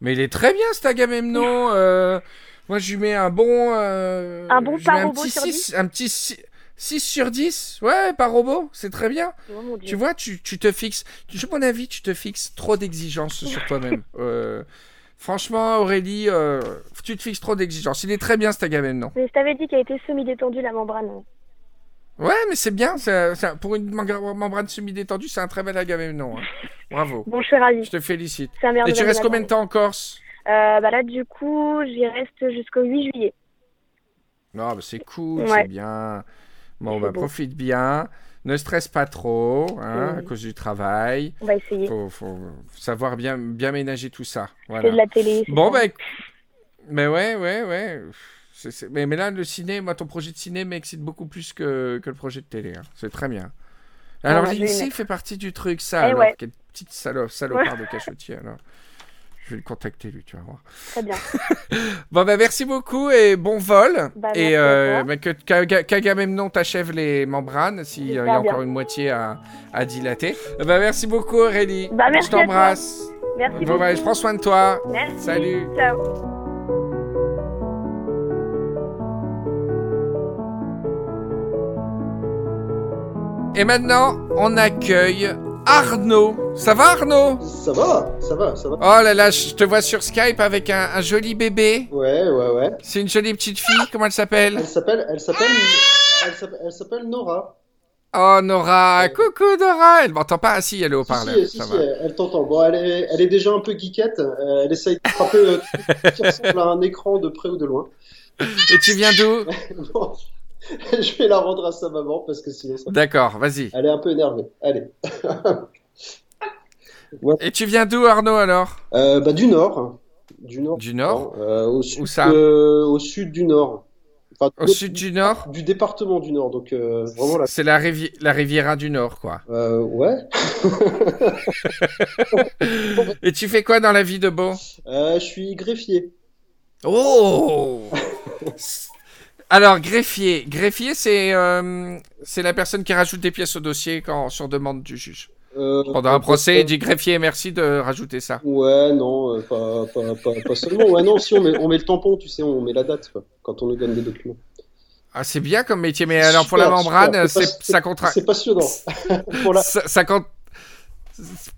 mais- il est très bien cet Agamemnon. euh, moi je lui mets un bon. euh, Un bon par un robot petit sur 6, un petit 6, sur 10. Ouais, par robot, c'est très bien. Oh. Tu vois, tu, tu te fixes. Je mon avis, tu te fixes trop d'exigences sur toi-même. Euh, franchement, Aurélie, euh, tu te fixes trop d'exigences. Il est très bien cet Agamemnon. Mais je t'avais dit qu'elle était semi-détendue, la membrane. Ouais, mais c'est bien. c'est- c'est- pour une membrane semi-détendue, c'est un très bel Agamemnon. hein. Bravo. Bon, je suis ravie. Je te félicite. C'est un Et tu restes combien de temps en Corse? Euh, bah là, du coup, j'y reste jusqu'au 8 juillet. Non, bah c'est cool, Ouais. c'est bien. Bon, bah beau. profite bien. Ne stresse pas trop, hein, Oui. à cause du travail. On va essayer. Faut, faut savoir bien, bien ménager tout ça. C'est Voilà. de la télé. c'est Bon, ça. bah, mais ouais, ouais, ouais. C'est- c'est- Mais, mais là, le ciné, moi, ton projet de ciné m'excite beaucoup plus que, que le projet de télé. hein. C'est très bien. Alors, vais l'INSEE fait partie du truc, ça, Eh alors. ouais. Quelle petite salo- salopard de cachotier, alors. Je vais le contacter, lui, tu vas voir. Très bien. Bon, bah, merci beaucoup et bon vol. Bah, et euh, bah, que qu'Agamemnon t'achève les membranes s'il y a encore une moitié à, à dilater. Bah, merci beaucoup, Aurélie. Bah, merci Je t'embrasse. Merci Bon, bah, je prends soin de toi. Merci. Salut. Ciao. Et maintenant, on accueille Arnaud. Ça va Arnaud? Ça va, ça va, ça va. Oh là là, je te vois sur Skype avec un, un joli bébé. Ouais, ouais, ouais. C'est une jolie petite fille, comment elle s'appelle? Elle s'appelle, elle s'appelle, elle s'appelle, elle s'appelle Nora. Oh Nora, coucou Nora Elle m'entend pas assis, elle est au Si, parleur. si, si, ça si, va. elle, t'entend. Bon, elle est, elle est déjà un peu geekette. euh, elle essaye de frapper euh, tout qui ressemble à un écran de près ou de loin. Et tu viens d'où? Bon, je vais la rendre à sa maman parce que sinon ça... D'accord, vas-y. Elle est un peu énervée. Allez. Et tu viens d'où Arnaud alors? Euh, bah, du nord. Du nord. Du nord? Euh, au, sud, Où ça? euh, au sud du nord. Enfin, Au sud du nord? Du département du nord. Donc, euh, vraiment. C'est la, rivi- la Riviera du Nord, quoi. Euh, ouais. Et tu fais quoi dans la vie de beau? Je suis greffier. Oh Alors, greffier. Greffier, c'est euh, c'est la personne qui rajoute des pièces au dossier quand, sur demande du juge. Euh, Pendant un procès, il dit greffier, merci de rajouter ça. Ouais, non, euh, pas, pas, pas, pas seulement. Ouais, non, si on met, on met le tampon, tu sais, on met la date quoi, quand on nous donne des documents. Ah, c'est bien comme métier, mais alors pour la membrane, c'est ça contracte. C'est passionnant. Pour la, Ça, ça con-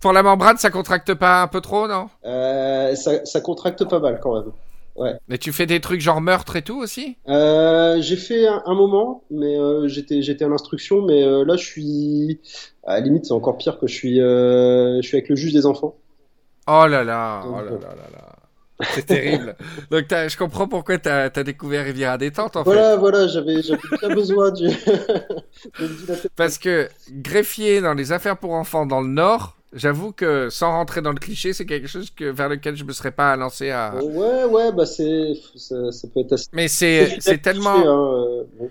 Pour la membrane, ça contracte pas un peu trop, non? Ça, ça contracte pas mal quand même. Mais tu fais des trucs genre meurtre et tout aussi? Euh, j'ai fait un, un moment, mais euh, j'étais j'étais à l'instruction, mais euh, là je suis à la limite c'est encore pire que je suis je suis avec le juge des enfants. Oh là là, Donc, oh là bon. là là là. C'est terrible. Donc je comprends pourquoi t'as as découvert Riviera détente en fait. Voilà, voilà, j'avais j'avais bien besoin du. Parce que greffier dans les affaires pour enfants dans le Nord, j'avoue que sans rentrer dans le cliché, c'est quelque chose que, vers lequel je me serais pas lancé à. Ouais, ouais, bah c'est ça, ça peut être assez. Mais c'est c'est tellement hein, euh.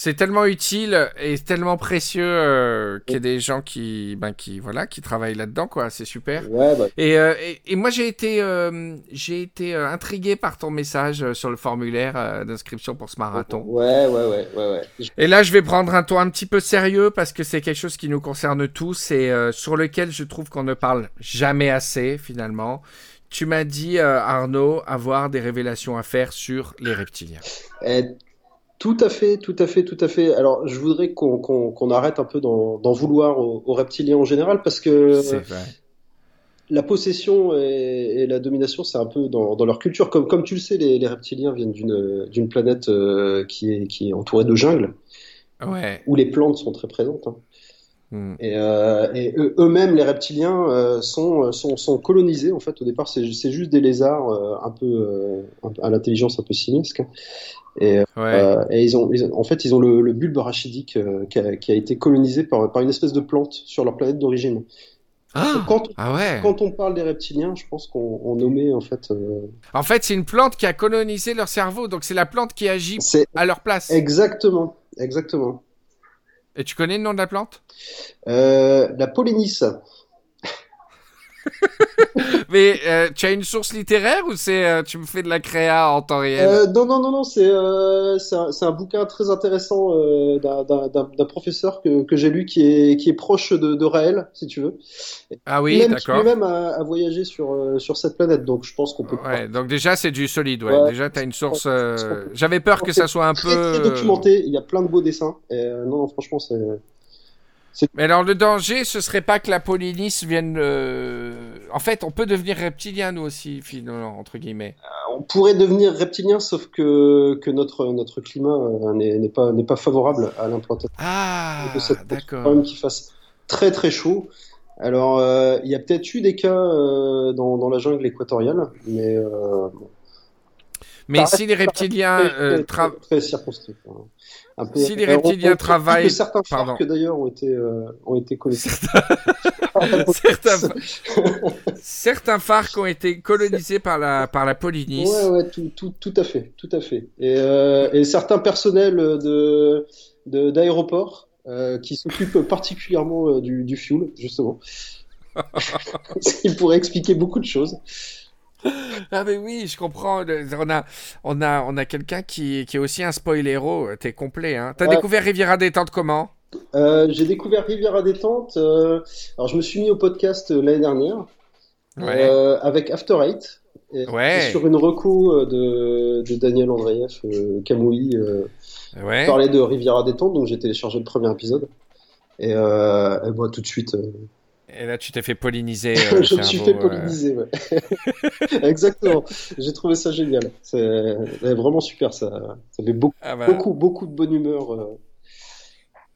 C'est tellement utile et tellement précieux euh, qu'il y ait des gens qui ben qui voilà qui travaillent là-dedans quoi. C'est super. Ouais, bah, Et, euh, et, et moi j'ai été euh, j'ai été euh, intrigué par ton message euh, sur le formulaire euh, d'inscription pour ce marathon. ouais, ouais, ouais, ouais, ouais. Je- Et là, je vais prendre un ton un petit peu sérieux parce que c'est quelque chose qui nous concerne tous et euh, sur lequel je trouve qu'on ne parle jamais assez finalement. Tu m'as dit, euh, Arnaud, avoir des révélations à faire sur les reptiliens. Tout à fait, tout à fait, tout à fait. Alors, je voudrais qu'on qu'on qu'on arrête un peu d'en vouloir aux, aux reptiliens en général parce que vrai. la possession et, et la domination, c'est un peu dans, dans leur culture. Comme, comme tu le sais, les, les reptiliens viennent d'une planète euh, qui, est, qui est entourée de jungle, Ouais. où les plantes sont très présentes. hein. Hmm. Et, euh, et eux-mêmes, les reptiliens, euh, sont, sont, sont colonisés. En fait, au départ, c'est juste des lézards un peu à l'intelligence un peu simiesque. Et, Ouais. euh, et ils ont, ils ont- en fait, ils ont le, le bulbe rachidique euh, qui, a, qui a été colonisé par, par une espèce de plante sur leur planète d'origine. Ah, Quand, ah ouais. quand on parle des reptiliens, je pense qu'on on nommait en fait. euh, En fait, c'est une plante qui a colonisé leur cerveau, donc c'est la plante qui agit à leur place. exactement, exactement. Et tu connais le nom de la plante? La pollinice. Mais euh, tu as une source littéraire ou c'est euh, tu me fais de la créa en temps réel? Euh, non, non, non, non, c'est un, un bouquin très intéressant d'un- professeur que, que j'ai lu qui est, qui est proche de, de Raël, si tu veux. Ah oui, qui d'accord. lui-même a, a voyagé sur, sur cette planète, donc je pense qu'on peut Ouais, donc déjà c'est du solide, ouais. Ouais. Déjà t'as une source. J'avais peur que ça soit un très, peu. très documenté. Il y a plein de beaux dessins. Et, non, non, franchement, c'est. Mais alors le danger, ce serait pas que la Polynice vienne. euh, En fait, on peut devenir reptilien nous aussi, finalement, entre guillemets. On pourrait devenir reptilien, sauf que, que notre, notre climat euh, n'est pas, n'est pas favorable à l'implantation Ah, de cette même qu'il fasse très très chaud. Alors, euh, il y a peut-être eu des cas euh, dans, dans la jungle équatoriale, mais euh, bon, Mais si les reptiliens très, euh, très, très, très circonscrit. hein. Si les euh, travaillent- que certains Pardon. que d'ailleurs ont été euh, ont été connectés. certains... certains phares qui ont été colonisés par la par la Polynice. Ouais, ouais, tout, tout, tout à fait, tout à fait. Et, euh, et certains personnels de d'aéroports euh, qui s'occupent particulièrement euh, du, du fuel, justement. Ce qui pourrait expliquer beaucoup de choses. Ah mais oui, je comprends. On a, on a, on a quelqu'un qui, qui est aussi un spoilero. T'es complet, hein. T'as Ouais. découvert Riviera détente comment? Euh, j'ai découvert Riviera détente. euh, alors, je me suis mis au podcast euh, l'année dernière Ouais. euh, avec After Eight. Et, Ouais. et sur une reco euh, de, de Daniel Andreev, euh, Camouille, euh, Ouais. parlait de Riviera détente, donc j'ai téléchargé le premier épisode. Et, euh, et moi, tout de suite, euh, Et là, tu t'es fait polliniser. euh, je me suis fait euh. polliniser, ouais. Exactement. J'ai trouvé ça génial. C'est vraiment super. Ça, ça fait beaucoup, Ah bah, beaucoup, beaucoup de bonne humeur. euh.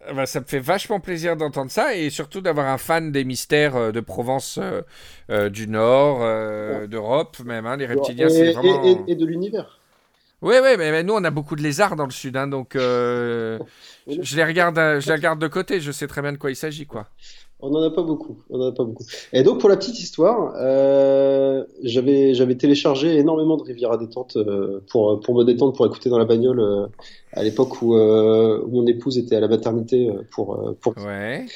ah bah, ça me fait vachement plaisir d'entendre ça et surtout d'avoir un fan des mystères de Provence euh, du Nord, euh, d'Europe même. hein, les reptiliens, c'est vraiment. et- et de l'univers. Oui, oui, mais, mais nous, on a beaucoup de lézards dans le sud, hein, donc euh, je, les regarde, je les regarde de côté. Je sais très bien de quoi il s'agit, quoi. On n'en a pas beaucoup. On en a pas beaucoup. Et donc pour la petite histoire, euh, j'avais j'avais téléchargé énormément de Riviera détente euh, pour pour me détendre, pour écouter dans la bagnole euh, à l'époque où, euh, où mon épouse était à la maternité euh, pour euh, pour Ouais.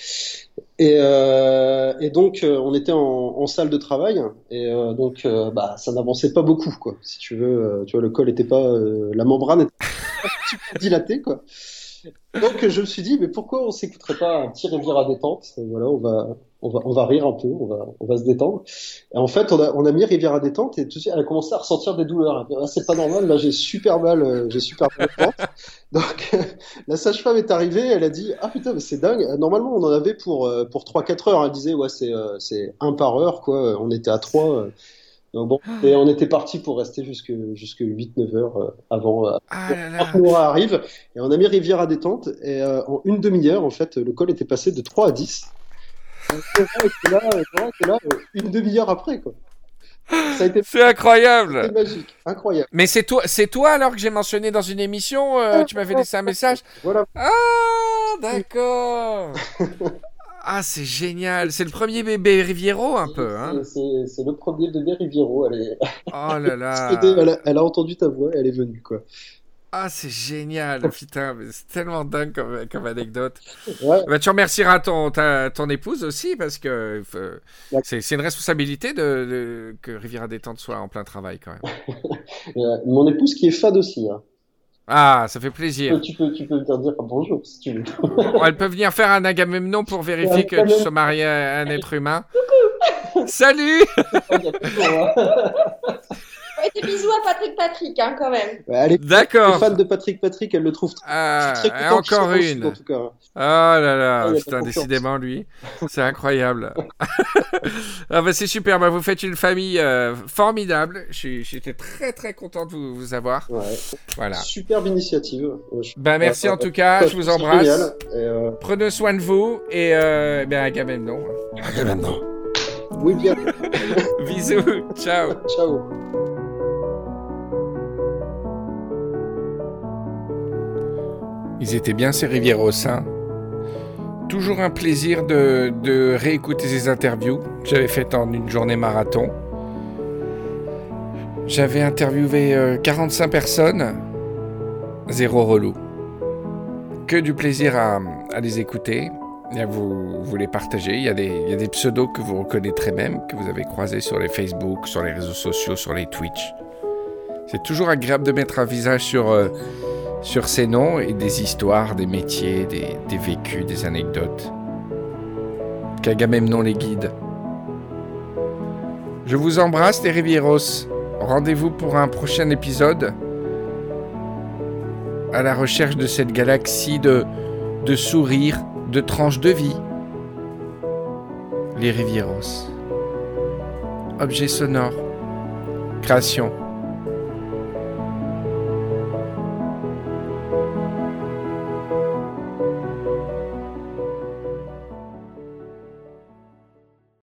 et euh, et donc on était en, en salle de travail et euh, donc bah ça n'avançait pas beaucoup quoi. Si tu veux, tu vois le col était pas euh, la membrane était pas dilatée quoi. Donc je me suis dit mais pourquoi on s'écouterait pas un petit Riviera détente? Voilà, on va on va on va rire un peu, on va on va se détendre. Et en fait on a on a mis Riviera détente et tout de suite elle a commencé à ressentir des douleurs. Dit, Ah, c'est pas normal, là j'ai super mal, euh, j'ai super mal. Donc la sage-femme est arrivée, elle a dit ah putain mais c'est dingue. Normalement on en avait pour euh, pour 3-4 heures. Elle disait ouais c'est euh, c'est un par heure quoi. On était à 3 donc bon, et on était parti pour rester jusque jusque 8-9 heures euh, avant euh, Ah avant arrive. Et on a mis Rivière à détente et euh, en une demi-heure en fait le col était passé de 3 à 10. Donc, était là, était là une demi-heure après quoi. Ça a été C'est incroyable. magique, incroyable. Mais c'est toi, c'est toi alors que j'ai mentionné dans une émission. euh, tu m'avais laissé un message. Voilà. Ah, d'accord. Ah, c'est génial. C'est le premier bébé Riviero un peu, hein. C'est- le premier bébé Riviero. Elle, est... Oh là là. elle, a, elle a entendu ta voix, elle est venue quoi. Ah, c'est génial. Putain, c'est tellement dingue comme, comme anecdote. Ouais. Bah, tu remercieras ton, ta- ton épouse aussi parce que euh, c'est une responsabilité de, de- que Riviera Détente soit en plein travail quand même. Euh, mon épouse qui est fan aussi. Hein. Ah, ça fait plaisir. Tu peux, tu peux leur dire bonjour si tu veux. Elle peut venir faire un agamemnon pour vérifier que tu sois marié à un être humain. Salut Ouais, des bisous à Patrick Patrick, hein, quand même. Est D'accord. fan de Patrick Patrick, elle le trouve très, Ah, très et encore une. en tout cas. Oh là là, Ah, putain, décidément lui, c'est incroyable. ah bah c'est super, bah vous faites une famille euh, formidable. J'étais très très content de vous, vous avoir. Ouais. Voilà. Superbe initiative. Ouais, je- Bah merci Ouais, en tout cas, je vous embrasse. génial. Et, euh, Prenez soin de vous et euh, ben Agamemnon. Maintenant. oui, bien. Bisous, ciao. Ciao. Ils étaient bien ces Rivieros, hein. Toujours un plaisir de, réécouter ces interviews que j'avais faites en une journée marathon. J'avais interviewé euh, 45 personnes, zéro relou. Que du plaisir à, les écouter et à vous, les partager. Il y, a des, il y a des pseudos que vous reconnaîtrez même, que vous avez croisés sur les Facebook, sur les réseaux sociaux, sur les Twitch. C'est toujours agréable de mettre un visage sur, euh, sur ces noms et des histoires, des métiers, des, vécus, des anecdotes. Qu'Agamemnon les guide. Je vous embrasse les Rivieros. Rendez-vous pour un prochain épisode à la recherche de cette galaxie de, de sourires, de tranches de vie. Les Rivieros. Objet sonore. Création.